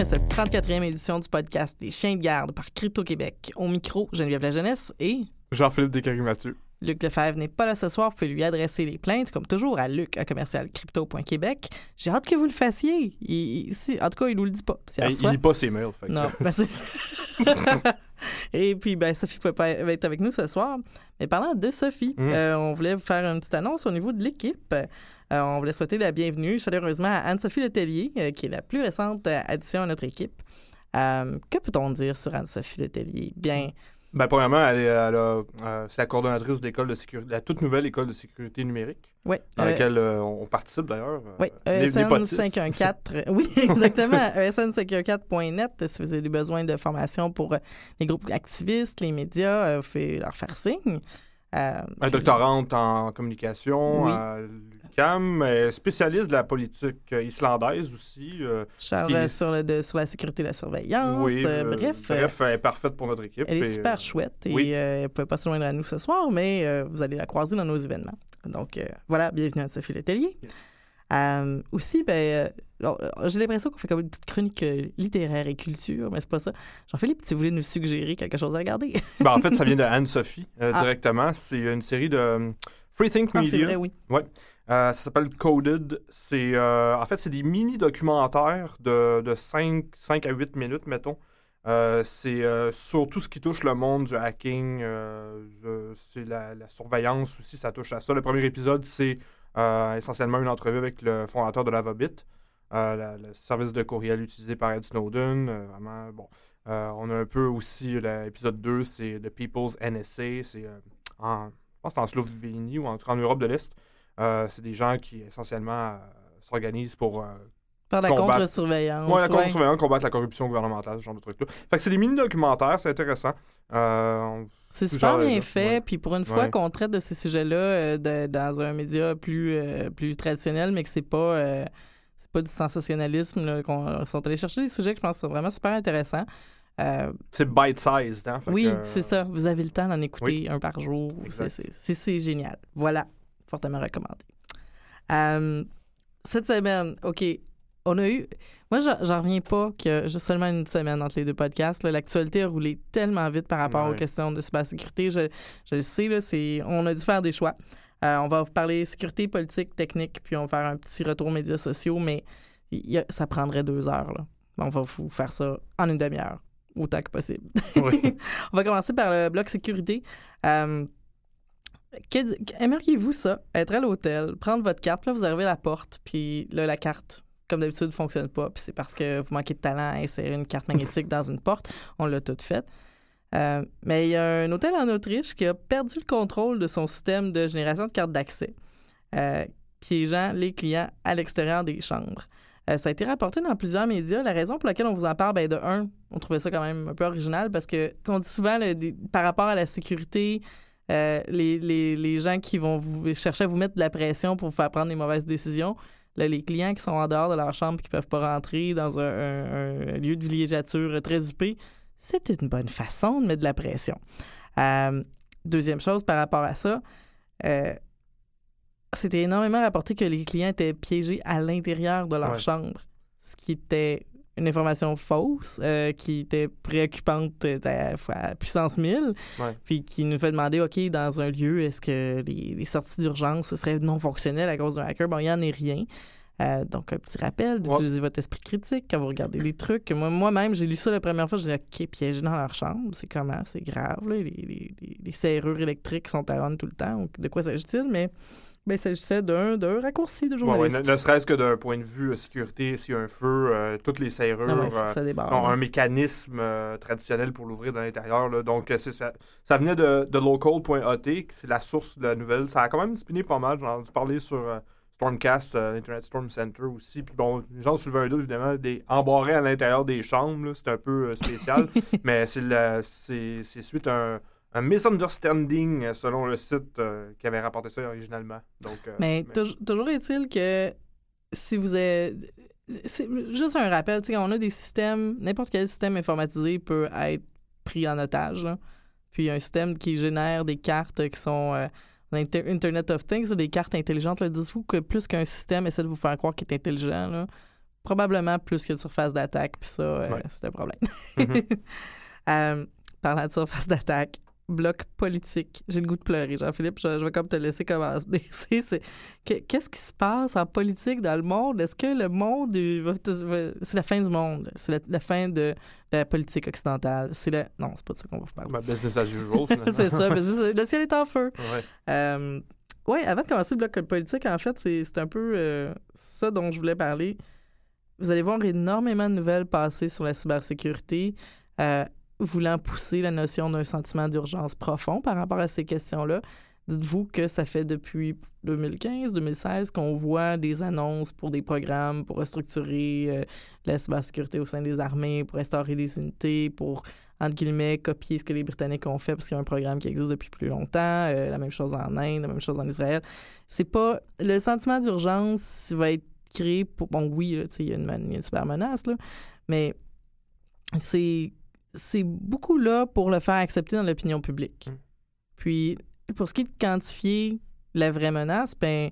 à cette 34e édition du podcast des Chiens de garde par Crypto-Québec. Au micro, Geneviève La Jeunesse et Jean-Philippe Descaries-Mathieu. Luc Lefebvre n'est pas là ce soir. Vous pouvez lui adresser les plaintes, comme toujours, à luc à commercial crypto.québec. J'ai hâte que vous le fassiez. Il- il- si- en tout cas, il nous le dit pas. Si Hey, il reçoit- lit pas ses mails. fait non, ben Et puis, ben, Sophie peut pas être avec nous ce soir. Mais parlant de Sophie, Mm. euh, on voulait vous faire une petite annonce au niveau de l'équipe. On voulait souhaiter la bienvenue chaleureusement à Anne-Sophie Letellier, euh, qui est la plus récente euh, addition à notre équipe. Euh, que peut-on dire sur Anne-Sophie Letellier? Bien, Ben, premièrement, elle est, elle a, euh, c'est la coordonnatrice de l'école de sécurité, la toute nouvelle école de sécurité numérique, oui. dans laquelle euh, on participe d'ailleurs. Oui, les potistes. ESN514. Oui, exactement. E ESN514.net, si vous avez besoin de formation pour les groupes activistes, les médias, vous pouvez leur faire signe. Euh, Un doctorante en communication Oui. à l'UQAM, spécialiste de la politique euh, islandaise aussi. euh, Charles, qui est- euh, sur, le, de- sur la sécurité et la surveillance. oui, euh, bref, bref, elle est parfaite pour notre équipe. elle est super chouette et oui. elle ne pouvait pas se joindre à nous ce soir, mais vous allez la croiser dans nos événements. Donc voilà, bienvenue à Sophie Letellier. Yes. Euh, aussi, ben, euh, euh, j'ai l'impression qu'on fait comme une petite chronique euh, littéraire et culture, mais c'est pas ça. Jean-Philippe, si vous voulez nous suggérer quelque chose à regarder. ben, en fait, ça vient de Anne-Sophie Ah. directement. C'est une série de Free Think Ah, c'est Media. vrai, oui. Euh, ça s'appelle Coded. C'est en fait c'est des mini documentaires de, de 5, 5 à 8 minutes mettons. C'est sur tout ce qui touche le monde du hacking, c'est la, la surveillance aussi, ça touche à ça. Le premier épisode, c'est essentiellement une entrevue avec le fondateur de Lavabit, euh, la- le service de courriel utilisé par Ed Snowden. euh. Euh, on a un peu aussi l'épisode 2, c'est The People's NSA, c'est euh, en, je pense en Slovénie ou en, en Europe de l'Est. Euh, c'est des gens qui essentiellement euh, s'organisent pour euh, de la contre-surveillance. ouais, la contre-surveillance, combattre la corruption gouvernementale, ce genre de trucs-là. Fait que c'est des mini-documentaires, c'est intéressant. Euh, C'est super bien là, fait, ouais. puis pour une fois Ouais. qu'on traite de ces sujets-là euh, dans un média plus, euh, plus traditionnel, mais que c'est pas, euh, c'est pas du sensationnalisme, qu'on sont allés chercher des sujets que je pense sont vraiment super intéressants. Euh, c'est bite-sized, hein? Fait oui, que, c'est ça. Vous avez le temps d'en écouter un par jour. C'est- génial. Voilà, fortement recommandé. Euh, cette semaine, OK, on a eu... Moi, j'en reviens pas que juste seulement une semaine entre les deux podcasts. L'actualité a roulé tellement vite par rapport aux questions de cybersécurité. Je, je le sais, là, on a dû faire des choix. Euh, on va vous parler sécurité, politique, technique, puis on va faire un petit retour aux médias sociaux, mais il y a- ça prendrait deux heures. Là. On va vous faire ça en une demi-heure, autant que possible. Oui. on va commencer par le bloc sécurité. Euh, Aimeriez-vous ça, être à l'hôtel, prendre votre carte, là, vous arrivez à la porte, puis là, la carte, comme d'habitude, ne fonctionne pas, puis c'est parce que vous manquez de talent à insérer une carte magnétique dans une porte. On l'a tout fait. Euh, mais il y a un hôtel en Autriche qui a perdu le contrôle de son système de génération de cartes d'accès, euh, piégeant les clients à l'extérieur des chambres. Euh, ça a été rapporté dans plusieurs médias. La raison pour laquelle on vous en parle, ben, de un, on trouvait ça quand même un peu original parce que on dit souvent par rapport à la sécurité, les, les- les gens qui vont vous chercher à vous mettre de la pression pour vous faire prendre des mauvaises décisions, là, les clients qui sont en dehors de leur chambre qui peuvent pas rentrer dans un, un- un lieu de villégiature très huppé, c'est une bonne façon de mettre de la pression. Euh, deuxième chose par rapport à ça, euh, c'était énormément rapporté que les clients étaient piégés à l'intérieur de leur Ouais. chambre, ce qui était une information fausse, euh, qui était préoccupante euh, à, à puissance 1000, Ouais. puis qui nous fait demander, OK, dans un lieu, est-ce que les, les sorties d'urgence ce serait non fonctionnelles à cause d'un hacker? Bon, il n'y en est rien. Euh, donc, un petit rappel d'utiliser votre esprit critique quand vous regardez des trucs. Moi, moi-même, j'ai lu ça la première fois, j'ai dit, OK, piégé dans leur chambre, c'est comment? C'est grave, là. Les, les- les- serrures électriques sont à on tout le temps. Donc, De quoi s'agit-il? Mais ben, il s'agissait d'un d'un raccourci de Ouais, ouais, journaliste. ne, ne serait-ce que d'un point de vue euh, sécurité, s'il y a un feu, euh, toutes les serrures ouais, ça ont un mécanisme euh, traditionnel pour l'ouvrir de l'intérieur. Donc, c'est ça, ça venait de, de local.at, qui c'est la source de la nouvelle. Ça a quand même spiné pas mal. J'en ai parler sur Stormcast, euh, Internet Storm Center aussi. Puis bon, les gens soulevaient un doute, évidemment, des embarrés à l'intérieur des chambres. C'est un peu euh, spécial. mais c'est suite à un, un misunderstanding, selon le site euh, qui avait rapporté ça originalement. Donc, Mais touj- toujours est-il que si vous êtes. C'est juste un rappel, tu sais, on a des systèmes, n'importe quel système informatisé peut être pris en otage. là. Puis un système qui génère des cartes qui sont Internet of Things, là, des cartes intelligentes. Dites-vous que plus qu'un système essaie de vous faire croire qu'il est intelligent, là, probablement plus que de surface d'attaque, puis ça, euh, c'est un problème. Mhm. Euh, parlant de surface d'attaque, bloc politique. J'ai le goût de pleurer, Jean-Philippe. Je, je vais comme te laisser commencer. Qu'est-ce qui se passe en politique dans le monde? Est-ce que le monde... C'est la fin du monde. C'est la, la fin de, de la politique occidentale. C'est le... Non, c'est pas de ça qu'on va vous parler. Business as usual, finalement. c'est ça. Le ciel est en feu. Ouais. Euh, oui, avant de commencer le bloc politique, en fait, c'est c'est un peu euh, ça dont je voulais parler. Vous allez voir énormément de nouvelles passer sur la cybersécurité, euh, voulant pousser la notion d'un sentiment d'urgence profond par rapport à ces questions-là. Dites-vous que ça fait depuis 2015-2016 qu'on voit des annonces pour des programmes pour restructurer euh, la cybersécurité au sein des armées, pour restaurer les unités, pour entre guillemets, copier ce que les Britanniques ont fait parce qu'il y a un programme qui existe depuis plus longtemps. euh, la même chose en Inde, la même chose en Israël. C'est pas. Le sentiment d'urgence va être créé pour. Bon, oui, il y a une, super menace, mais c'est. C'est beaucoup là pour le faire accepter dans l'opinion publique. Mm. Puis, pour ce qui est de quantifier la vraie menace, ben,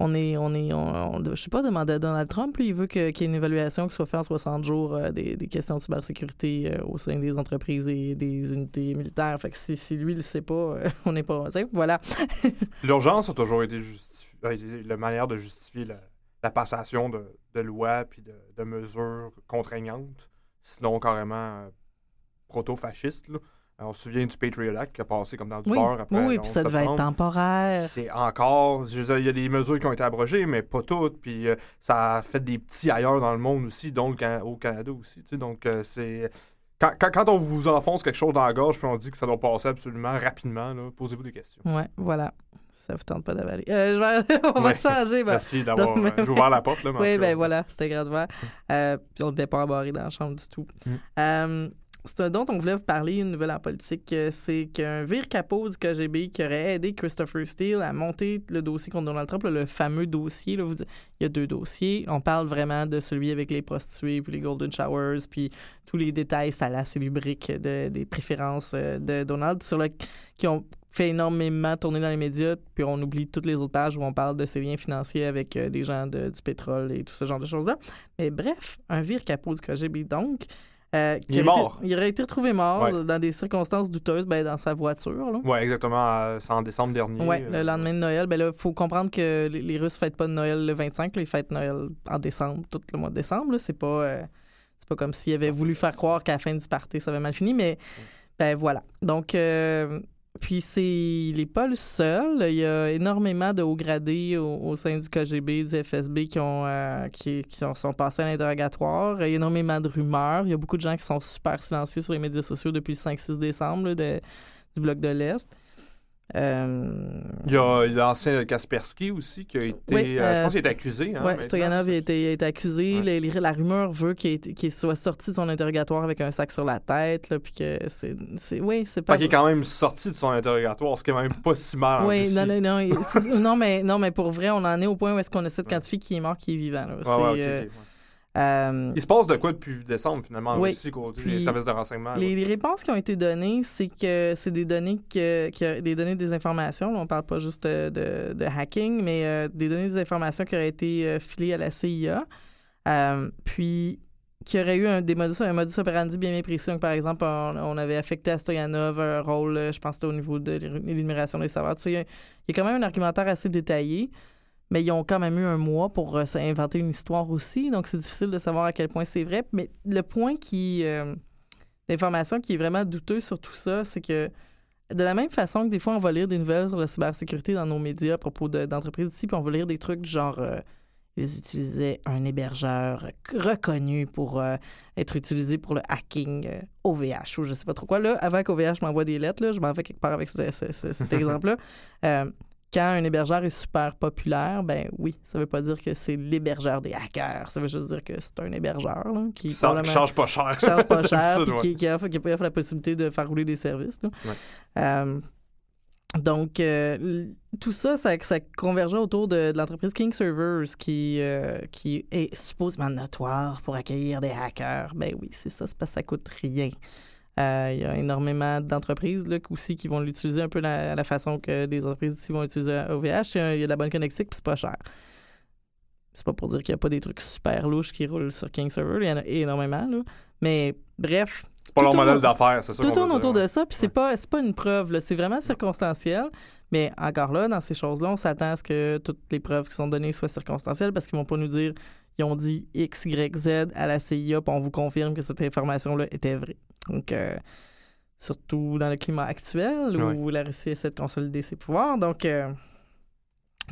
on est, on est, on, on- je sais pas, demander à Donald Trump, lui, il veut que- qu'il y ait une évaluation qui soit faite en 60 jours euh, des, des questions de cybersécurité euh, au sein des entreprises et des unités militaires. Fait que si, si lui, il le sait pas, euh, on n'est pas, voilà. L'urgence a toujours été, justifi- a été la manière de justifier la, la passation de, de lois puis de, de mesures contraignantes, sinon carrément euh. Alors, on se souvient du Patriot Act qui a passé comme dans du Oui, beurre après oui, puis 11 ça devait être temporaire. C'est encore. Il y a des mesures qui ont été abrogées, mais pas toutes. Puis euh, ça a fait des petits ailleurs dans le monde aussi, dont le au Canada aussi. tu sais. Donc, euh, c'est. Quand, quand- quand on vous enfonce quelque chose dans la gorge, puis on dit que ça doit passer absolument rapidement, là, posez-vous des questions. Ouais, voilà. Ça vous tente pas d'avaler. Euh, on va Ouais. changer. ben, Merci d'avoir. euh, mais- ouvert la porte, là. Oui, ben voilà, c'était ouvert. Euh, puis on n'était pas embarré dans la chambre du tout. Mm. Euh, c'est un dont on voulait vous parler, une nouvelle en politique. C'est qu'un vire capot du KGB qui aurait aidé Christopher Steele à monter le dossier contre Donald Trump, là, le fameux dossier. là, vous dites- il y a deux dossiers. On parle vraiment de celui avec les prostituées, puis les Golden Showers, puis tous les détails salaces et lubriques de, des préférences de Donald, sur le, qui ont fait énormément tourner dans les médias, puis on oublie toutes les autres pages où on parle de ses liens financiers avec euh, des gens de- du pétrole et tout ce genre de choses-là. Mais bref, un vire capot du KGB, donc. euh, Il est été- mort. il aurait été retrouvé mort Ouais. dans des circonstances douteuses, ben, dans sa voiture. Là. Ouais, exactement. euh, C'est en décembre dernier. Euh, le lendemain de Noël. Ben là, faut comprendre que les, Russes fêtent pas de Noël le 25, là, ils fêtent Noël en décembre, tout le mois de décembre. C'est pas, euh, c'est pas comme s'ils avaient voulu faire croire qu'à la fin du party, ça avait mal fini, mais ben voilà. Donc, euh, puis c'est, il est pas le seul. Il y a énormément de hauts gradés au, sein du KGB, du FSB qui ont, euh, qui, qui ont- sont passés à l'interrogatoire. Il y a énormément de rumeurs. Il y a beaucoup de gens qui sont super silencieux sur les médias sociaux depuis le 5-6 décembre du bloc de l'Est. Euh, Il y a l'ancien Kaspersky aussi qui a été. Oui, euh, je euh, pense qu'il est accusé. Hein, Oui, Stoyanov a été, a été accusé. Ouais. Les- les- la rumeur veut qu'il soit sorti de son interrogatoire avec un sac sur la tête. Là, puis que c'est, Oui, c'est pas. Fait qu'il est quand même sorti de son interrogatoire, ce qui est même pas si mal. Oui, non, non, non, non, mais, non, mais pour vrai, on en est au point où est-ce qu'on essaie de Ouais. quantifier qui est mort, qui est vivant. là. Ouais, C'est, ouais, ok, euh, ok, ouais. Euh, Il se passe de quoi depuis décembre, finalement, en Oui. Russie, côté des services de renseignement? Les, les réponses qui ont été données, c'est que c'est des données que, que- des données des informations. On parle pas juste de, de- de hacking, mais euh, des données des informations qui auraient été euh, filées à la CIA. Euh, puis qui aurait eu un, des modus, un modus operandi bien bien précis. Donc, par exemple, on, on avait affecté à Stoyanov un rôle, je pense c'était au niveau de l'énumération des serveurs. Tout ça, il, y a, il y a quand même un argumentaire assez détaillé, mais ils ont quand même eu un mois pour euh, s'inventer une histoire aussi. Donc, c'est difficile de savoir à quel point c'est vrai. Mais le point qui... euh, l'information qui est vraiment douteuse sur tout ça, c'est que de la même façon que des fois, on va lire des nouvelles sur la cybersécurité dans nos médias à propos de- d'entreprises ici, puis on va lire des trucs du genre euh, ils utilisaient un hébergeur reconnu pour euh, être utilisé pour le hacking euh, OVH ou je sais pas trop quoi. Là, avant qu'OVH m'envoie des lettres, là, je m'en vais quelque part avec ce- ce- ce- cet exemple-là. Quand un hébergeur est super populaire, ben oui, ça veut pas dire que c'est l'hébergeur des hackers. Ça veut juste dire que c'est un hébergeur là, qui Ça change pas cher. qui charge pas cher, D'habitude, puis ouais. qui, qui offre, qui offre la possibilité de faire rouler des services. là. Ouais. Euh, donc, euh, tout ça, ça, ça convergeait autour de, de l'entreprise King Servers qui, euh, qui est supposément notoire pour accueillir des hackers. Ben oui, c'est ça, c'est parce que ça coûte rien. Euh, Il y a énormément d'entreprises là, aussi qui vont l'utiliser un peu la, la façon que les entreprises ici vont utiliser OVH. Il y a- il y a de la bonne connectique, puis c'est pas cher. C'est pas pour dire qu'il n'y a pas des trucs super louches qui roulent sur King Server. Il y en a énormément, là. Mais bref. C'est pas leur modèle d'affaires, c'est ça. Tout tourne autour de ça, puis c'est Ouais. pas, c'est pas une preuve, là. c'est vraiment circonstanciel. Mais encore là, dans ces choses-là, on s'attend à ce que toutes les preuves qui sont données soient circonstancielles parce qu'ils vont pas nous dire ils ont dit X, Y, Z à la CIA, puis on vous confirme que cette information-là était vraie. Donc, euh, surtout dans le climat actuel où la Russie essaie de consolider ses pouvoirs. Donc, euh,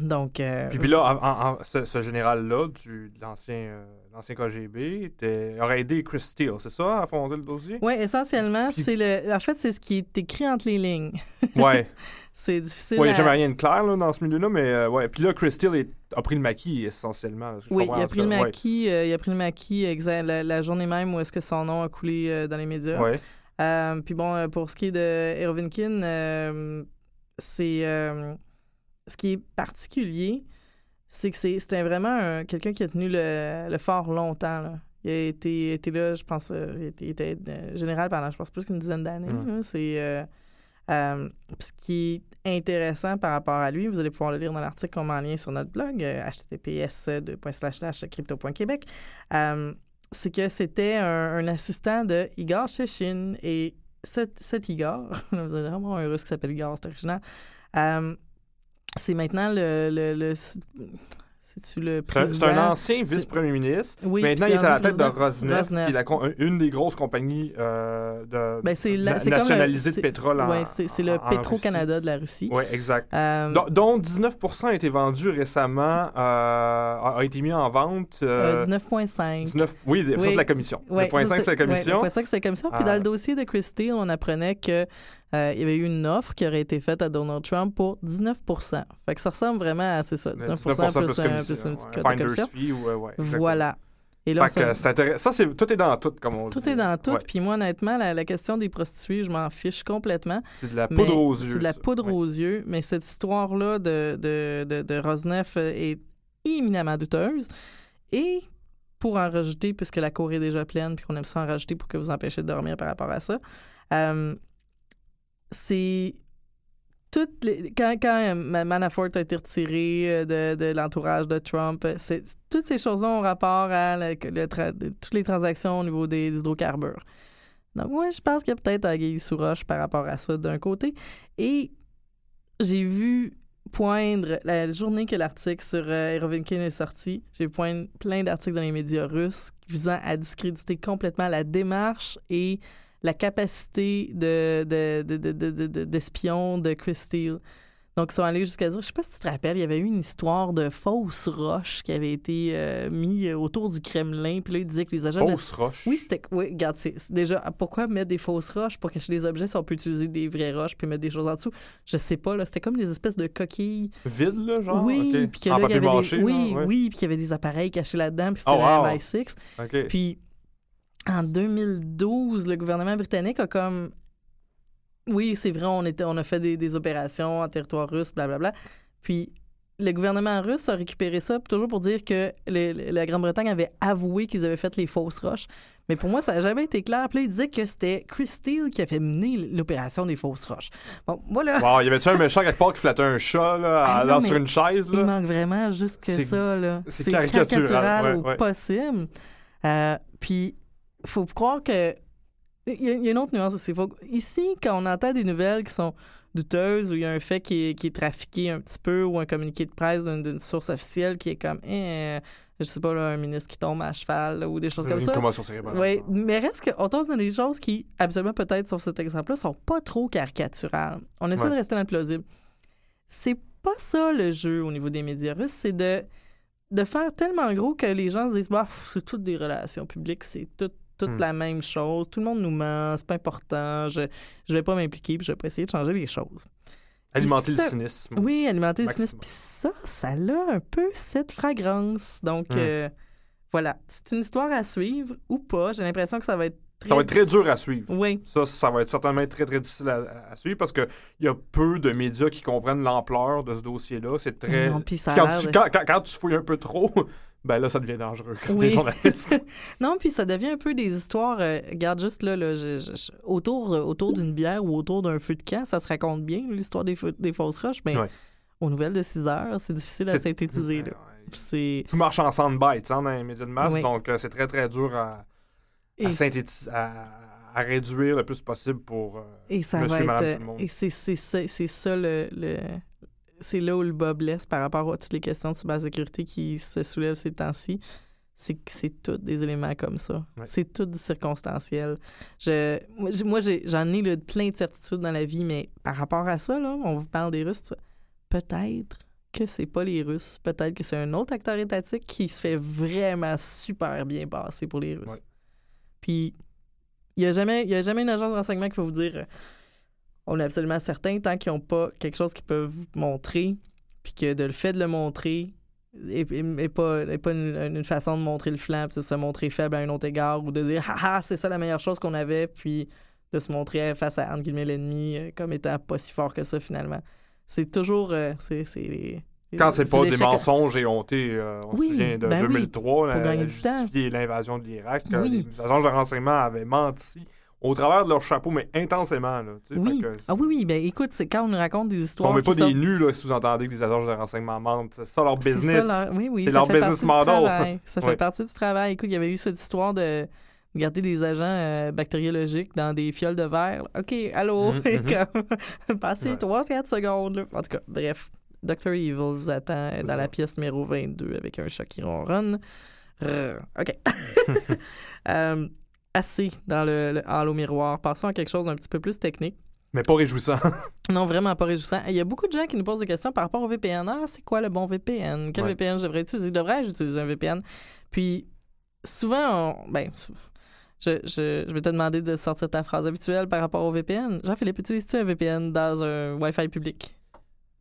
donc euh, Puis, puis là, en- en- en- ce, ce général-là, du- de l'ancien l'ancien KGB, aurait aidé Chris Steele, c'est ça, à fonder le dossier? Oui, essentiellement, Puis- c'est le. En fait, c'est ce qui est écrit entre les lignes. Ouais. C'est difficile. Ouais, il n'y à- a jamais rien de clair là, dans ce milieu-là, mais ouais. Puis là, Chris Steele est- a pris le maquis essentiellement. je Oui, comprends, il a pris le. Ouais. maquis. euh, il a pris le maquis la, la journée même où est-ce que son nom a coulé euh, dans les médias. Ouais. Euh, puis bon, euh, pour ce qui est de Erovinkin, euh, c'est euh, ce qui est particulier, c'est que c'est c'était vraiment un- quelqu'un qui a tenu le, le fort longtemps. là. Il a été, été là, je pense, euh, il était, il était, euh, général pendant, je pense, plus qu'une dizaine d'années. Là. C'est euh, ce qui est intéressant par rapport à lui, vous allez pouvoir le lire dans l'article qu'on met en lien sur notre blog, euh, https crypto.québec. Euh, c'est que c'était un, assistant de Igor Chechin. Et cet, Igor, vous avez vraiment un russe qui s'appelle Igor, c'est original. C'est maintenant le, le le C'est un- ancien vice-premier ministre. Oui, Maintenant, il est à la tête de. Rosneft, qui est une des grosses compagnies euh, de Ben, na- nationalisées de pétrole en ouais, c'est le Petro-Canada de la Russie. Oui, exact. Euh, Dont- dont 19% a été vendu récemment, euh, a, a été mis en vente. euh, euh, 19,5. 19 oui, ça, c'est la commission. Ouais, 9,5 ça, c'est la commission. Ouais, 9,5, c'est la commission. Puis dans le dossier de Chris Steele, on apprenait que euh, il y avait eu une offre qui aurait été faite à Donald Trump pour 19 Fait que ça ressemble vraiment à, c'est ça, 19, 19% plus, plus un, plus une ouais. commission. fee. Voilà. Et là, Fait que intéressant. Ça, c'est, tout est dans tout, comme on dit. tout est dans tout. Puis moi, honnêtement, la, la question des prostituées, je m'en fiche complètement. C'est de la Mais poudre aux yeux. C'est de la ça. poudre aux yeux. Mais cette histoire-là de, de, de, de Rosneft euh, est éminemment douteuse. Et pour en rajouter, puisque la cour est déjà pleine, puis qu'on aime ça en rajouter pour que vous empêchiez de dormir par rapport à ça, euh, c'est. Toutes les, quand, quand euh, Ma- Manafort a été retiré euh, de, de l'entourage de Trump, euh, toutes ces choses-là ont rapport à le- toutes les transactions au niveau des, hydrocarbures. Donc, moi, je pense qu'il y a peut-être Aguille sous roche par rapport à ça d'un côté. Et j'ai vu poindre, la journée que l'article sur euh, Erovinkin est sorti, j'ai poindre plein d'articles dans les médias russes visant à discréditer complètement la démarche et la capacité de, de, de, de, de- de- d'espion Chris Steele. Donc, ils sont allés jusqu'à dire, je sais pas si tu te rappelles, il y avait eu une histoire de fausses roches qui avait été euh, mis autour du Kremlin. Puis là, ils disaient que les agents de la Fausse roche? oui, c'était. Oui, regarde, c'est déjà. Pourquoi mettre des fausses roches pour cacher des objets si on peut utiliser des vraies roches puis mettre des choses en dessous? Je sais pas, là. C'était comme des espèces de coquilles. Vide, là, genre? oui, ok. puis que là, il y avait des. Oui, ouais. oui, puis qu'il y avait des appareils cachés là-dedans, puis c'était Oh, la wow. MI6. OK. Puis en 2012, le gouvernement britannique a comme. Oui, c'est vrai, on, était, on a fait des, des opérations en territoire russe, blablabla. Puis le gouvernement russe a récupéré ça, toujours pour dire que la Grande-Bretagne avait avoué qu'ils avaient fait les fausses roches. Mais pour moi, ça n'a jamais été clair. Puis là, il disait que c'était Chris Steele qui a fait mener l'opération des fausses roches. Bon, voilà. Wow, y avait-tu un méchant quelque part qui flattait un chat, là, Ah non, sur une chaise, Il là? manque vraiment juste que ça, là. c'est caricatural, caricatural, ouais, au ouais. possible. Euh, puis, faut croire que. Il y, a- il y a une autre nuance aussi. Faut... Ici, quand on entend des nouvelles qui sont douteuses, ou il y a un fait qui est, qui est trafiqué un petit peu, ou un communiqué de presse d'une source officielle qui est comme, eh, je sais pas, là, un ministre qui tombe à cheval, là, ou des choses comme Une ça. commotion cérébrale. Oui, mais reste qu'on tombe dans des choses qui, absolument peut-être, sur cet exemple-là, sont pas trop caricaturales. On essaie Ouais. de rester dans le plausible. C'est pas ça le jeu au niveau des médias russes, c'est de, de faire tellement gros que les gens se disent bah, c'est toutes des relations publiques, c'est tout, toute Hmm. la même chose, tout le monde nous ment, c'est pas important, je, je vais pas m'impliquer, puis je vais pas essayer de changer les choses. Alimenter le cynisme. Oui, alimenter le cynisme. Puis ça, ça a un peu cette fragrance. Donc, Hmm. euh, voilà. C'est une histoire à suivre ou pas. J'ai l'impression que ça va être très... Ça va être très dur à suivre. Oui. Ça, ça va être certainement très, très difficile à, à suivre parce qu'il y a peu de médias qui comprennent l'ampleur de ce dossier-là. C'est très. Non, ça quand, tu, de- quand, quand- quand tu fouilles un peu trop, ben là, ça devient dangereux comme Oui. des journalistes. non, puis ça devient un peu des histoires. euh, regarde juste là, là, je- je- je- autour, euh, autour d'une bière ou autour d'un feu de camp, ça se raconte bien, l'histoire des, fausses roches, mais Ouais. aux nouvelles de 6 heures, c'est difficile à synthétiser. Là. C'est tout marche en soundbites hein, dans les médias de masse, Oui. donc euh, c'est très très dur à, synthétiser, à, à réduire le plus possible pour. euh, Et ça Monsieur, va madame, être. tout le monde. Et c'est ça, c'est ça le. le- c'est là où le bas blesse par rapport à toutes les questions de cybersécurité qui se soulèvent ces temps-ci. C'est que c'est tous des éléments comme ça. Ouais. C'est tout du circonstanciel. Je, moi, j'en ai, là, plein de certitudes dans la vie, mais par rapport à ça, là, on vous parle des Russes, tout peut-être que c'est pas les Russes. Peut-être que c'est un autre acteur étatique qui se fait vraiment super bien passer pour les Russes. Ouais. Puis, il n'y a, jamais- y a jamais une agence de renseignement qui va vous dire on est absolument certain, tant qu'ils n'ont pas quelque chose qu'ils peuvent vous montrer, puis que de le fait de le montrer n'est pas, est pas une, une façon de montrer le flanc, puis de se montrer faible à un autre égard, ou de dire ah, ah c'est ça la meilleure chose qu'on avait, puis de se montrer face à entre guillemets, l'ennemi euh, comme étant pas si fort que ça finalement. C'est toujours. euh, c'est les- Quand c'est pas des mensonges et hontés, euh, on Oui, se souvient de ben oui, 2003, pour la- gagner du temps. justifier l'invasion de l'Irak. euh, Oui. Les agents de renseignement avaient menti au travers de leur chapeau, mais intensément. Là, Oui. que- Ah oui, oui, ben écoute, c'est quand on nous raconte des histoires. on met qui pas des nus là, si vous entendez que les agents de renseignement mentent. C'est ça leur C'est business. ça, leur- Oui, oui, C'est ça leur fait business model. Ça fait Oui. partie du travail. Écoute, il y avait eu cette histoire de garder des agents euh, bactériologiques dans des fioles de verre. OK, allô? Mhm, mhm. Passez Ouais. 3-4 secondes. là. En tout cas, bref. Dr. Evil vous attend C'est dans ça. la pièce numéro 22 avec un chat qui ronronne. Euh, OK. Euh, assez dans le, le halo miroir. Passons à quelque chose d'un petit peu plus technique. Mais pas réjouissant. Non, vraiment pas réjouissant. Il y a beaucoup de gens qui nous posent des questions par rapport au VPN. Ah, c'est quoi le bon VPN? Quel Ouais. VPN devrais utiliser? Devrais-je utiliser un VPN? Puis, souvent, on- ben, je, je, je vais te demander de sortir ta phrase habituelle par rapport au VPN. Jean-Philippe, utilises-tu un VPN dans un Wi-Fi public?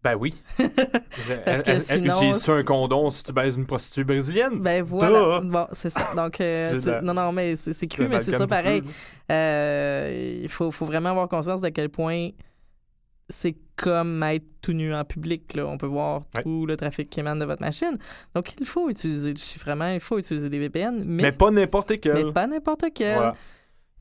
Ben oui. Parce que sinon, Utilises-tu un condom si tu baises une prostituée brésilienne? Ben voilà. Bon, c'est ça. Donc, euh, la- non, non, mais c'est cru, mais c'est ça pareil. Euh, il faut, faut vraiment avoir conscience de quel point c'est comme être tout nu en public. Là. On peut voir Ouais. tout le trafic qui émane de votre machine. Donc, il faut utiliser du chiffrement, il faut utiliser des VPN, mais, Mais pas n'importe mais quel. pas n'importe quel. Voilà.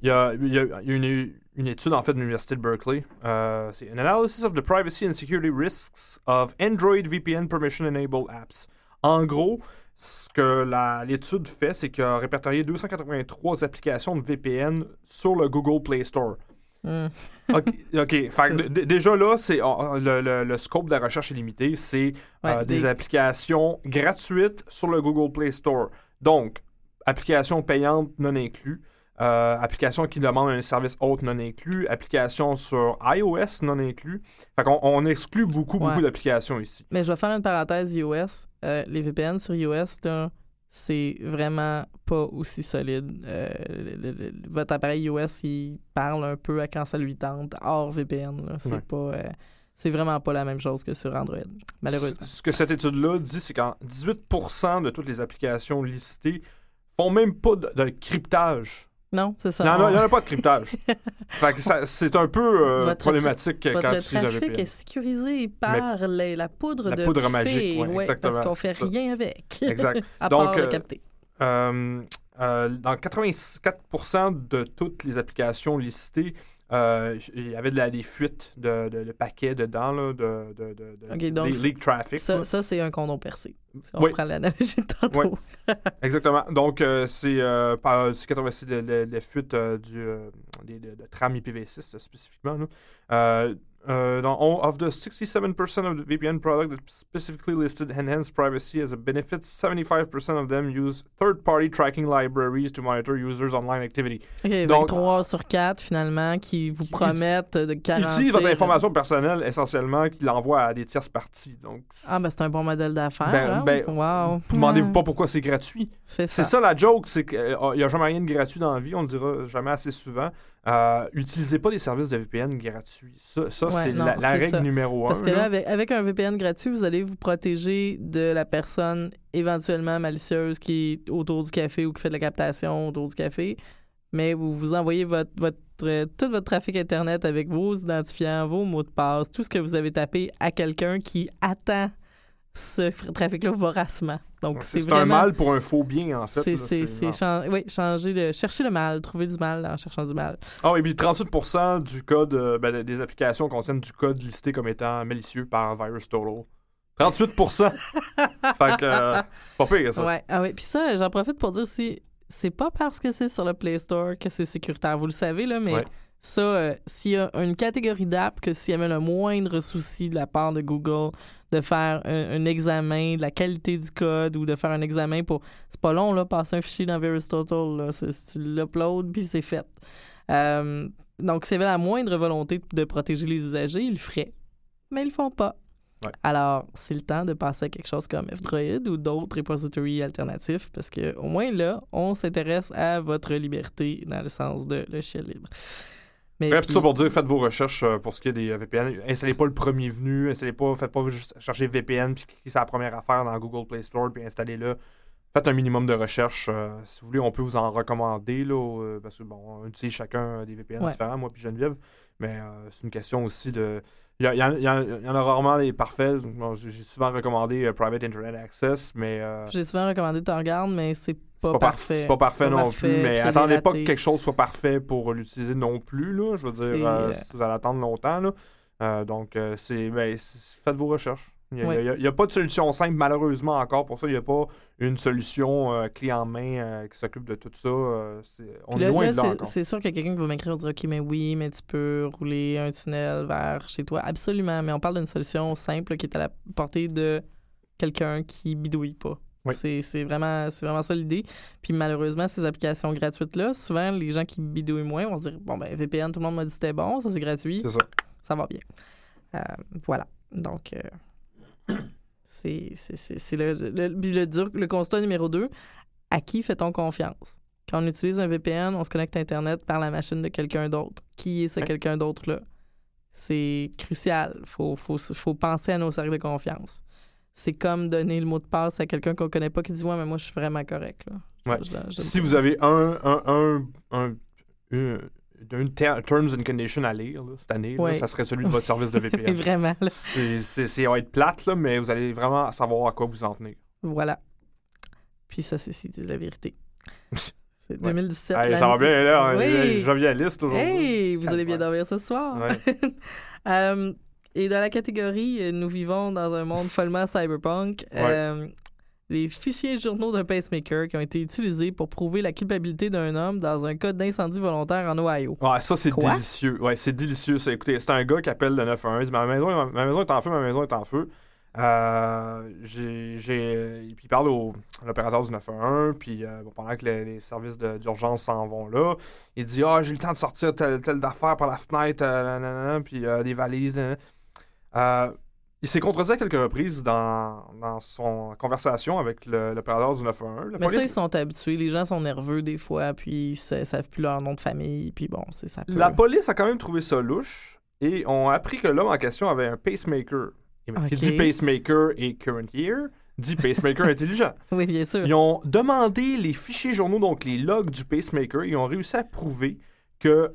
Il y a, il y une, une étude en fait de l'Université de Berkeley. Euh, c'est An analysis of the privacy and security risks of Android VPN permission enabled apps. En gros, ce que l'étude fait, c'est qu'il a répertorié 283 applications de VPN sur le Google Play Store. Hmm. OK. Fait déjà là, c'est le, le- le scope de la recherche est limité. C'est Ouais, euh, des des- applications gratuites sur le Google Play Store. Donc, applications payantes non inclus, euh, applications qui demandent un service haute non inclus, applications sur iOS non inclus. Fait qu'on on exclut beaucoup, Ouais. beaucoup d'applications ici. Mais je vais faire une parenthèse iOS. Euh, les VPN sur iOS, c'est vraiment pas aussi solide. Euh, le- le- le- votre appareil iOS, il parle un peu à quand ça lui tente, hors VPN. C'est Ouais. pas... euh, c'est vraiment pas la même chose que sur Android, malheureusement. Ce ce que cette étude-là dit, c'est qu'en 18% de toutes les applications listées font même pas de, de cryptage. Non, c'est ça. Non, non, On- il n'y en a pas de cryptage. fait que ça- c'est un peu euh, Votre problématique quand Votre tu utilises un trafic VPN. est sécurisé par les- la poudre La de poudre fée, magique, ouais, ouais, exactement, parce qu'on fait rien avec. Exact. à Donc, part le euh, capter. Euh, euh, dans 84% de toutes les applications listées, euh, il y avait de la, des fuites de, de, de paquets dedans, là, de, de, de, de- Ok, donc des leak traffic. Ça, ça, c'est un condom percé. Si on Oui. prend l'analogie de tantôt. Ouais. Exactement. Donc, euh, c'est euh, par- c'est 80 c'est le- le- les fuites euh, du, euh, des, de, tram IPv6 euh, spécifiquement. Là. Euh, euh, on- of the 67% of the VPN products that specifically listed enhanced privacy as a benefit, 75% of them use third-party tracking libraries to monitor users' online activity. OK, Donc, 23 sur 4, finalement, qui vous promettent de garantir... Utilise votre information personnelle essentiellement qu'il envoie à des tierces parties. Donc, Ah, ben c'est un bon modèle d'affaires. Ben- hein? ben, wow. demandez-vous pas pourquoi c'est gratuit. C'est C'est ça. ça la joke, c'est qu'il n'y a jamais rien de gratuit dans la vie, on le dira jamais assez souvent. Euh, utilisez pas des services de VPN gratuits. Ça, ça, Ouais, c'est la, règle ça. numéro un. Parce que là. là, avec, avec un VPN gratuit, vous allez vous protéger de la personne éventuellement malicieuse qui est autour du café ou qui fait de la captation autour du café. Mais vous vous envoyez votre, votre, euh, tout votre trafic Internet avec vos identifiants, vos mots de passe, tout ce que vous avez tapé à quelqu'un qui attend ce trafic-là voracement. Donc, c'est c'est un vraiment... mal pour un faux bien, en fait. C'est, là. c'est, c'est chan- oui, changer le, chercher le mal, trouver du mal en cherchant du mal. Ah oui, puis 38% du code, euh, ben, des applications contiennent du code listé comme étant malicieux par VirusTotal. 38 Fait que, euh, pas pire, ça. Ouais, ah ouais. Puis ça, j'en profite pour dire aussi, c'est pas parce que c'est sur le Play Store que c'est sécuritaire. Vous le savez, là, mais Ouais. Ça, euh, s'il y a une catégorie d'app que s'il y avait le moindre souci de la part de Google de faire un, un examen de la qualité du code ou de faire un examen pour. C'est pas long, là, passer un fichier dans VirusTotal, là. C'est- Tu l'uploads, puis c'est fait. Euh, donc, s'il y avait la moindre volonté de protéger les usagers, ils le feraient. Mais ils le font pas. Ouais. Alors, c'est le temps de passer à quelque chose comme F-Droid ou d'autres repositories alternatifs parce que au moins là, on s'intéresse à votre liberté dans le sens de logiciel libre. Mais Bref, puis- tout ça pour dire, faites vos recherches euh, pour ce qui est des euh, VPN. Installez pas le premier venu, installez pas, faites pas juste chercher VPN puis cliquez sur la première affaire dans Google Play Store puis installez-le. Faites un minimum de recherche. euh, si vous voulez, on peut vous en recommander là, parce que bon, on utilise chacun des VPN Ouais. différents, moi puis Geneviève, mais euh, c'est une question aussi de. Il y, a- il y en- il y a rarement des parfaits. Bon, J'ai souvent recommandé Private Internet Access, mais euh, j'ai souvent recommandé de te regarder, mais c'est c'est pas, par- parfait. C'est pas parfait Pas non parfait, plus, mais attendez pas que quelque chose soit parfait pour l'utiliser non plus. Là, je veux dire, euh, euh, vous allez attendre longtemps. Là. Euh, donc, c'est, ben, c'est- faites vos recherches. Il n'y a, Oui. pas de solution simple, malheureusement, encore. Pour ça, il n'y a pas une solution euh, clé en main euh, qui s'occupe de tout ça. Euh, c'est- on Puis est là, loin là, de là c'est- sûr qu'il y a quelqu'un qui va m'écrire et dire OK, mais oui, mais tu peux rouler un tunnel vers chez toi. Absolument, mais on parle d'une solution simple qui est à la portée de quelqu'un qui bidouille pas. Oui. C'est vraiment, vraiment ça l'idée. Puis malheureusement, ces applications gratuites-là, souvent, les gens qui bidouillent moins vont se dire Bon, ben, VPN, tout le monde m'a dit c'était bon, ça c'est gratuit, C'est ça. ça va bien. Euh, voilà. Donc, euh, c'est le, le, le, dur- le constat numéro 2. À qui fait-on confiance? Quand on utilise un VPN, on se connecte à Internet par la machine de quelqu'un d'autre. Qui est ce quelqu'un d'autre-là? C'est crucial. Il faut, faut, faut penser à nos cercles de confiance. C'est comme donner le mot de passe à quelqu'un qu'on connaît pas qui dit Ouais, mais moi, je suis vraiment correct. Là. Ouais. Je- je- je- Si vous avez un, un, un, un, une, une ter- Terms and Conditions à lire là, cette année, là, Ouais. ça serait celui de votre service de VPN. Vraiment. C'est, va être plate, là, mais vous allez vraiment savoir à quoi vous en tenir. Voilà. Puis ça, c'est la vérité. C'est Ouais. 2017. Hey, ça va bien, là. Oui. Je reviens à la liste aujourd'hui. Hey, vous allez bien dormir ce soir. Ouais. Euh, et dans la catégorie euh, Nous vivons dans un monde follement cyberpunk, euh, les fichiers journaux d'un pacemaker qui ont été utilisés pour prouver la culpabilité d'un homme dans un cas d'incendie volontaire en Ohio. Ouais, ça, c'est délicieux. Ouais, c'est délicieux. ça. Écoutez, c'est un gars qui appelle le 911. Il dit Ma maison, ma, ma maison est en feu, ma maison est en feu. Euh, j'ai, j'ai- Puis il parle au à l'opérateur du 911. Puis euh, bon, pendant que les, les services d'urgence s'en vont là, il dit Ah, j'ai eu le temps de sortir telle, telle d'affaires par la fenêtre, euh, nanana, puis des valises. nanana. Euh, il s'est contredit à quelques reprises dans, dans son conversation avec l'opérateur du 911. La Mais ça, police- ils sont habitués. Les gens sont nerveux des fois, puis ils sa- savent plus leur nom de famille. Puis bon, c'est ça. peut- La police a quand même trouvé ça louche et ont appris que l'homme en question avait un pacemaker. Et Qui Ok. dit pacemaker et current year dit pacemaker intelligent. Oui, bien sûr. Ils ont demandé les fichiers journaux, donc les logs du pacemaker, ils ont réussi à prouver que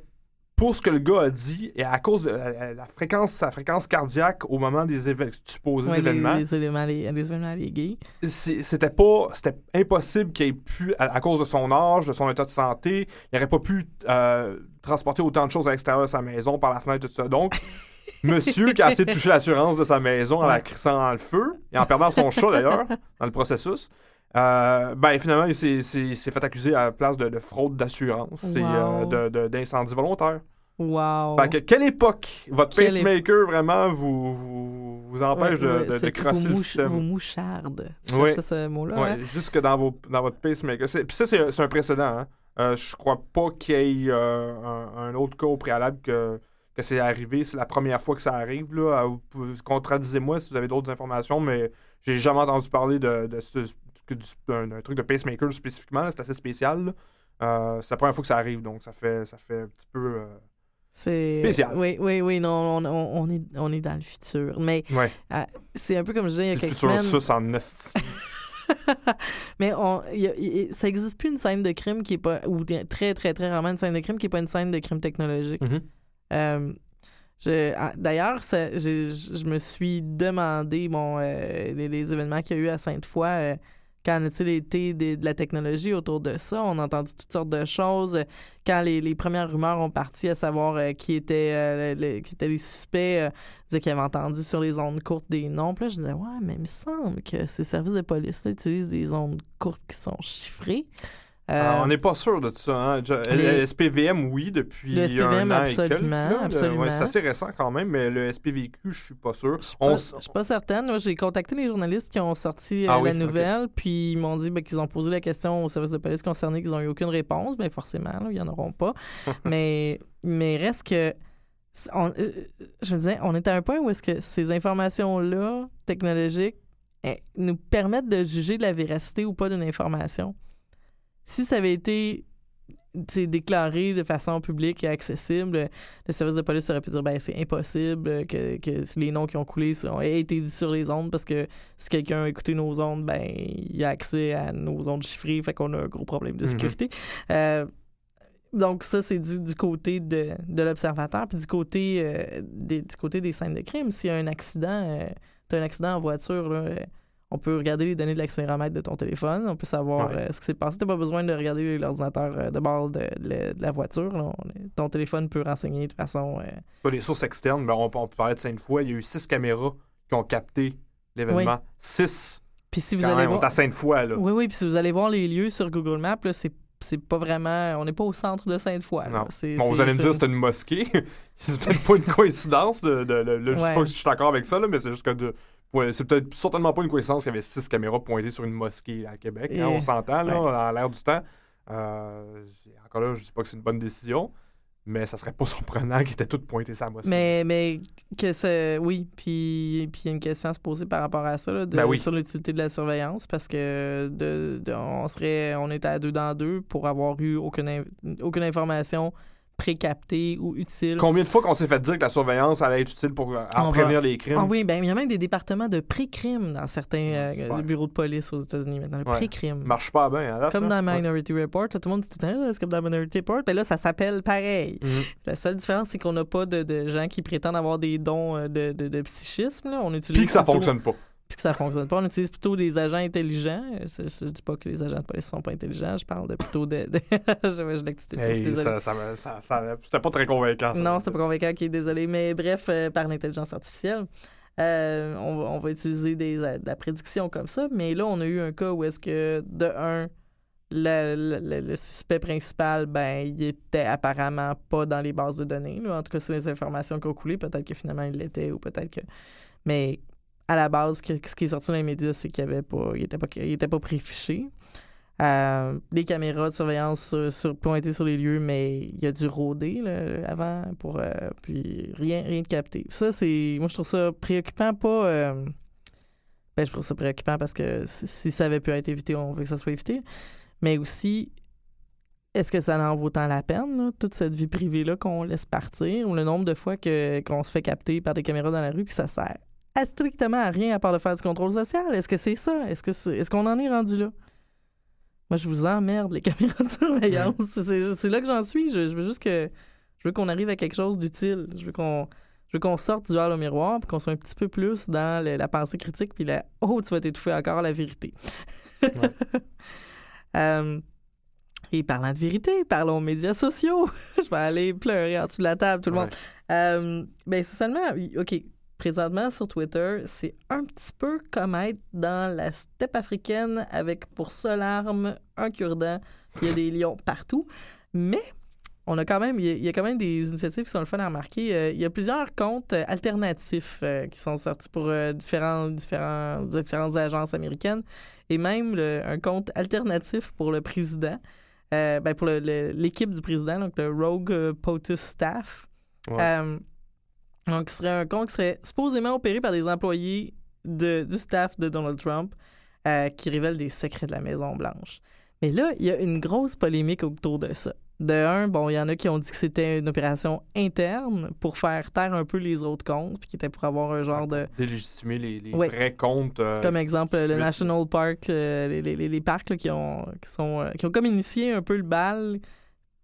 pour ce que le gars a dit, et à cause de la, la fréquence, sa fréquence cardiaque au moment des éve- supposés Ouais, les, événements, les les, les événements légués. c'est- c'était pas c'était impossible qu'il ait pu à, à cause de son âge de son état de santé il n'aurait pas pu euh, transporter autant de choses à l'extérieur de sa maison par la fenêtre tout ça. Donc monsieur qui a essayé de toucher l'assurance de sa maison en la crissant dans le feu et en perdant son chat d'ailleurs dans le processus euh, ben finalement il s'est, s'est- il s'est fait accuser à la place de, de fraude d'assurance et euh, de- de- d'incendie volontaire Wow. fait que quelle époque? Votre Quelle pacemaker vraiment vous, vous, vous empêche Ouais, de, ouais, de, de crosser vous le mouch- système Vous moucharde. Cherchais ce mot-là, Ouais, hein? jusque dans, vos, dans votre pacemaker. C'est- Puis ça, c'est c'est un précédent. Hein. Euh, je crois pas qu'il y ait euh, un, un autre cas au préalable que, que c'est arrivé. C'est la première fois que ça arrive. Là. Euh, Contradisez-moi si vous avez d'autres informations, mais j'ai jamais entendu parler de, de, ce- d'un d'un truc de pacemaker spécifiquement. C'est assez spécial. Euh, c'est la première fois que ça arrive, donc ça fait, ça fait un petit peu... euh, C'est Spécial. Oui, oui, oui, non, on, on- on est, on est dans le futur. Mais Ouais, c'est un peu comme je disais il y a le quelques futur semaines. sus en esti. Mais on, il y a- il- ça existe plus une scène de crime qui est pas, ou très, très, très rarement une scène de crime qui est pas une scène de crime technologique. Mhm. Euh, ah, D'ailleurs, ça- je, me suis demandé, bon, euh, les, les événements qu'il y a eu à Sainte-Foy, euh, quand tu sais, l'été de, la technologie autour de ça, on a entendu toutes sortes de choses. Quand les, les premières rumeurs ont parti à savoir euh, qui, étaient, euh, qui étaient les suspects, euh, disaient qu'ils avaient entendu sur les ondes courtes des noms. Là, je disais, ouais, mais il me semble que ces services de police utilisent des ondes courtes qui sont chiffrées. Euh, Ah, on n'est pas sûr de ça. Hein? Les- Le SPVM, oui, depuis Le SPVM, un an absolument, et quelques. là. Absolument. ouais, c'est assez récent quand même, mais le SPVQ, je suis pas sûr. Je suis pas, je suis pas certaine. Moi, j'ai contacté les journalistes qui ont sorti euh, Ah la nouvelle, puis ils m'ont dit ben, qu'ils ont posé la question au service de police concerné, qu'ils n'ont eu aucune réponse. Bien, forcément, là, ils n'en auront pas. mais, mais reste que. on- euh, je me disais, on est à un point où est-ce que ces informations-là, technologiques, eh, nous permettent de juger de la véracité ou pas d'une information. Si ça avait été déclaré de façon publique et accessible, le service de police aurait pu dire ben c'est impossible que, que les noms qui ont coulé aient été dits sur les ondes parce que si quelqu'un a écouté nos ondes, ben il a accès à nos ondes chiffrées, fait qu'on a un gros problème de Mhm. sécurité. Euh, donc ça, c'est du, du côté de, de l'observateur. Puis du côté, euh, des, du côté des scènes de crime, s'il y a un accident, euh, t'as un accident en voiture, là, on peut regarder les données de l'accéléromètre de ton téléphone, on peut savoir Ouais. euh, ce qui s'est passé. T'as pas besoin de regarder l'ordinateur euh, de bord de, de- de la voiture. là. Ton téléphone peut renseigner de façon... euh, Pas des sources externes, mais on, on peut parler de Sainte-Foy. Il y a eu six caméras qui ont capté l'événement. Six. Puis si vous Quand allez même, on voir... est à Sainte-Foy, là. Oui, oui, puis si vous allez voir les lieux sur Google Maps, là, c'est c'est pas vraiment... On n'est pas au centre de Sainte-Foy. Non. C'est- Bon, vous allez me dire c'est une mosquée. c'est peut-être pas une coïncidence. De, de- de- de- je sais pas si je suis d'accord avec ça, là, mais c'est juste que de- ouais, c'est peut-être certainement pas une coïncidence qu'il y avait six caméras pointées sur une mosquée à Québec. hein, on s'entend, là, ouais. à l'air du temps. Euh, encore là, je dis pas que c'est une bonne décision, mais ça serait pas surprenant qu'ils étaient toutes pointées sur la mosquée. Mais, mais que c'est. Oui, puis puis il y a une question à se poser par rapport à ça, là, de- Ben oui. sur l'utilité de la surveillance, parce que de, de- on serait. On était à deux dans deux pour avoir eu aucune, in- aucune information pré-captée ou utile. Combien de fois qu'on s'est fait dire que la surveillance allait être utile pour euh, en prévenir les crimes? Ah oui, ben il y a même des départements de pré-crime dans certains euh, super. bureaux de police aux États-Unis maintenant. Le Ouais. pré-crime. marche pas bien. hein, là, Comme ça? dans Ouais. Minority Report, tout le monde dit tout le temps, Ah, c'est comme dans Minority Report. Ben là, ça s'appelle pareil. Mhm. La seule différence, c'est qu'on n'a pas de, de gens qui prétendent avoir des dons euh, de, de, de psychisme. Là. On utilise Puis que ça fonctionne pas. Puis que ça fonctionne pas. On utilise plutôt des agents intelligents. C'est- Je, dis pas que les agents de police sont pas intelligents. Je parle de plutôt de. de... je, je Hey, ça, ça, ça, ça- c'était pas très convaincant. Non, c'est pas convaincant. Ok, désolé. Mais bref, euh, par l'intelligence artificielle, euh, on, va, on va utiliser des, euh, de la prédiction comme ça. Mais là, on a eu un cas où est-ce que, de un, le, le- le- le suspect principal, ben, il était apparemment pas dans les bases de données. là. En tout cas, c'est les informations qui ont coulé. Peut-être que finalement, il l'était ou peut-être que. Mais à la base, ce qui est sorti dans les médias, c'est qu'il avait pas, il pas, pas préfiché. Euh, les caméras de surveillance sur, sur- pointées sur les lieux, mais il y a dû rôder avant pour euh, puis rien rien de capté. Ça c'est moi je trouve ça préoccupant pas euh, ben je trouve ça préoccupant parce que si, ça avait pu être évité, on veut que ça soit évité, mais aussi est-ce que ça en vaut tant la peine, toute cette vie privée-là qu'on laisse partir, ou le nombre de fois que, qu'on se fait capter par des caméras dans la rue, puis ça sert? À strictement à rien à part de faire du contrôle social? Est-ce que c'est ça? Est-ce que c'est, est-ce qu'on en est rendu là? Moi, je vous emmerde, les caméras de surveillance. C'est, c'est là que j'en suis. Je, je veux juste que. Je veux qu'on arrive à quelque chose d'utile. Je veux qu'on. Je veux qu'on sorte du hall au miroir puis qu'on soit un petit peu plus dans le- la pensée critique puis la oh tu vas t'étouffer encore la vérité. Euh, et parlant de vérité, parlons aux médias sociaux. je vais aller pleurer en dessous de la table tout le monde. Euh, ben c'est seulement ok présentement sur Twitter, c'est un petit peu comme être dans la steppe africaine avec pour seule arme un cure-dent. Il y a des lions partout. Mais on a quand même, il y a, quand même des initiatives qui sont le fun à remarquer. Euh, il y a plusieurs comptes euh, alternatifs euh, qui sont sortis pour euh, différents, différents, différentes agences américaines et même le- un compte alternatif pour le président, ben, pour l'équipe du président, donc le Rogue POTUS Staff. Ouais. Donc, ce serait un compte qui serait supposément opéré par des employés de, du staff de Donald Trump euh, qui révèlent des secrets de la Maison-Blanche. Mais là, il y a une grosse polémique autour de ça. De un, bon, il y en a qui ont dit que c'était une opération interne pour faire taire un peu les autres comptes, puis qui était pour avoir un genre de. Délégitimer les, les Ouais. vrais comptes. euh, Comme exemple, le. National Park, euh, les, les- les- les parcs là, qui, ont, qui, sont, qui ont comme initié un peu le bal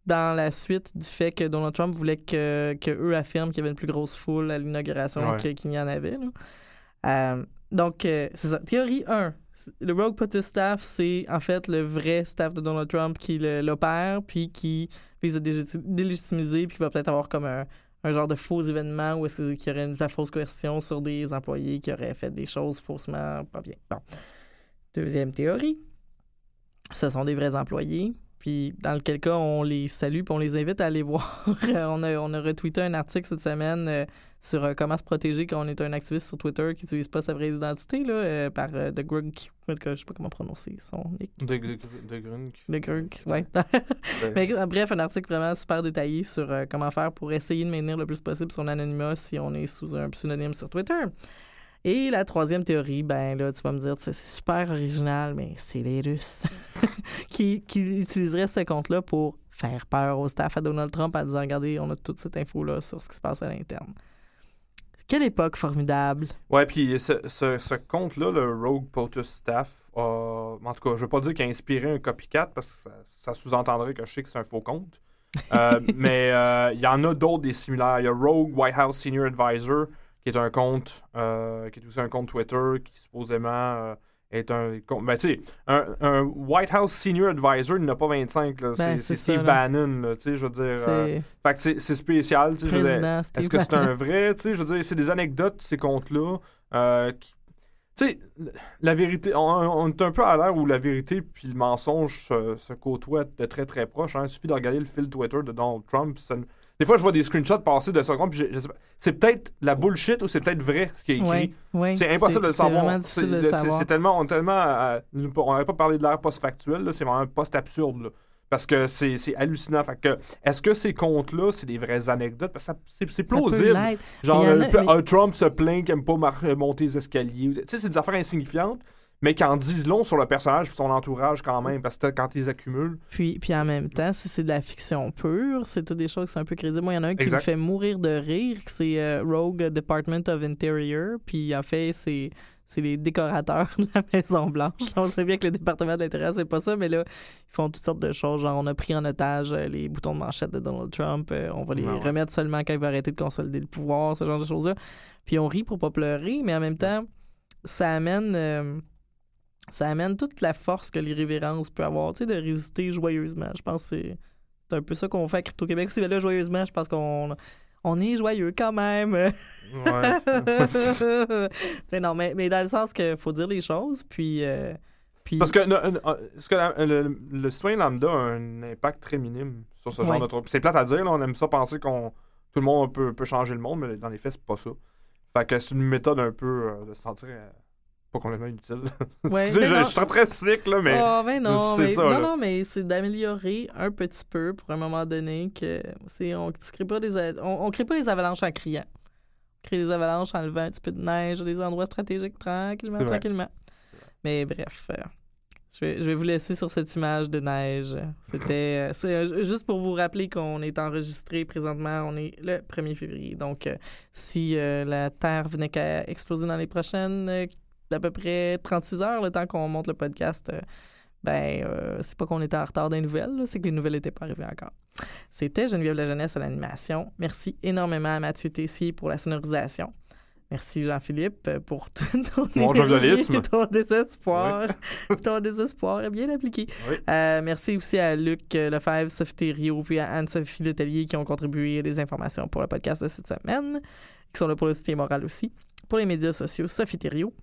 dans la suite du fait que Donald Trump voulait que, que eux affirment qu'il y avait une plus grosse foule à l'inauguration Ouais. qu'il n'y en avait. là. Euh, donc, euh, c'est ça. Théorie 1, le Rogue POTUS staff, c'est en fait le vrai staff de Donald Trump qui l'opère, puis qui vise à délégitimiser, puis qui va peut-être avoir comme un, un genre de faux événement où est-ce qu'il y aurait une, de la fausse coercition sur des employés qui auraient fait des choses faussement pas bien. Bon. Deuxième théorie, ce sont des vrais employés. Puis dans lequel cas, on les salue puis on les invite à aller voir. on, a, on a retweeté un article cette semaine euh, sur euh, comment se protéger quand on est un activiste sur Twitter qui n'utilise pas sa vraie identité là, euh, par The Grug. En tout cas, je sais pas comment prononcer son nick. De Grunk. The Grug, ouais. Mais bref, un article vraiment super détaillé sur comment faire pour essayer de maintenir le plus possible son anonymat si on est sous un pseudonyme sur Twitter. Et la troisième théorie, ben là, tu vas me dire, c'est super original, mais c'est les Russes qui, qui utiliseraient ce compte-là pour faire peur au staff à Donald Trump en disant, regardez, on a toute cette info-là sur ce qui se passe à l'interne. Quelle époque formidable. Ouais, puis ce, ce, ce compte-là, le Rogue POTUS Staff, a- en tout cas, je veux pas dire qu'il a inspiré un copycat parce que ça, ça sous-entendrait que je sais que c'est un faux compte. Euh, mais euh, il y en a d'autres des similaires. Il y a Rogue White House Senior Advisor, qui est un compte, euh, qui est aussi un compte Twitter, qui supposément euh, est un compte. Ben, tu sais, un, un White House Senior Advisor, il n'a pas 25, là. Ben, c'est ça, Steve là. Bannon, tu sais, je veux dire. euh, C'est fait que c'est- c'est spécial, tu sais. est-ce que c'est un vrai, tu sais, je veux dire, c'est des anecdotes, ces comptes-là. euh, qui- Tu sais, la vérité, on, on est un peu à l'ère où la vérité puis le mensonge se, se côtoient de très très proche. Hein. Il suffit de regarder le fil Twitter de Donald Trump. ça- des fois, je vois des screenshots passer de compte, puis je- je sais pas, c'est peut-être la bullshit ou c'est peut-être vrai ce qui est écrit. Ouais, ouais, C'est impossible de le savoir. C'est- tellement, on tellement, euh, on n'aurait pas parlé de l'ère post-factuelle, c'est vraiment un post-absurde. là. Parce que c'est hallucinant. Fait que, est-ce que ces comptes-là, c'est des vraies anecdotes? Parce que c'est plausible. Genre, a- euh, mais- un Trump se plaint qu'il n'aime pas euh, monter les escaliers. Tu sais, c'est des affaires insignifiantes, mais qui en disent long sur le personnage et son entourage quand même, parce que quand ils accumulent. Puis, puis en même temps, si c'est de la fiction pure, c'est toutes des choses qui sont un peu crédibles. Moi, il y en a un qui Exact. me fait mourir de rire, c'est euh, Rogue Department of Interior. Puis en fait, c'est c'est les décorateurs de la Maison Blanche. On sait bien que le département de l'intérieur, c'est pas ça, mais là, ils font toutes sortes de choses. Genre, on a pris en otage euh, les boutons de manchette de Donald Trump. euh, on va les ouais. remettre seulement quand il va arrêter de consolider le pouvoir, ce genre de choses-là. Puis on rit pour pas pleurer, mais en même temps, ça amène... euh, ça amène toute la force que l'irrévérence peut avoir, tu sais, de résister joyeusement. Je pense que c'est un peu ça qu'on fait à Crypto-Québec aussi. Mais là, joyeusement, je pense qu'on on est joyeux quand même. mais non, mais, mais dans le sens qu'il faut dire les choses, puis... euh, puis Parce que, euh, est-ce que la- le, le citoyen lambda a un impact très minime sur ce genre Ouais. de truc? C'est plate à dire, là, on aime ça penser qu'on tout le monde peut, peut changer le monde, mais dans les faits, c'est pas ça. Fait que c'est une méthode un peu euh, de se sentir euh, pas complètement inutile. Ouais, Excusez, je, je suis très cynique, là, mais. Oh, ben non, c'est mais, ça, non, là. non, mais c'est d'améliorer un petit peu pour un moment donné que on tu crées pas des a- on, on crée pas des avalanches en criant. On crée des avalanches en levant un petit peu de neige à des endroits stratégiques tranquillement, tranquillement. Mais bref, euh, je vais, je vais vous laisser sur cette image de neige. C'était euh, euh, juste pour vous rappeler qu'on est enregistré présentement, on est le 1er février. Donc euh, si la Terre venait qu'à exploser dans les prochaines d'à peu près 36 heures, le temps qu'on monte le podcast, euh, ben, euh, c'est pas qu'on était en retard des nouvelles, c'est que les nouvelles n'étaient pas arrivées encore. C'était Geneviève La Jeunesse à l'animation. Merci énormément à Mathieu Tessier pour la sonorisation. Merci Jean-Philippe euh, pour tout ton Mon énergie, ton désespoir. ton désespoir est bien appliqué. Oui. Euh, merci aussi à Luc Lefebvre, Sophie Thériault puis à Anne-Sophie Letellier qui ont contribué des informations pour le podcast de cette semaine, qui sont là pour le soutien moral aussi. Pour les médias sociaux, Sophie Thériault.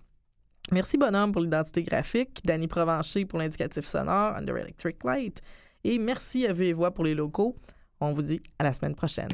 Merci Bonhomme pour l'identité graphique, Danny Provencher pour l'indicatif sonore, Under Electric Light. Et merci à Vue Voix pour les locaux. On vous dit à la semaine prochaine.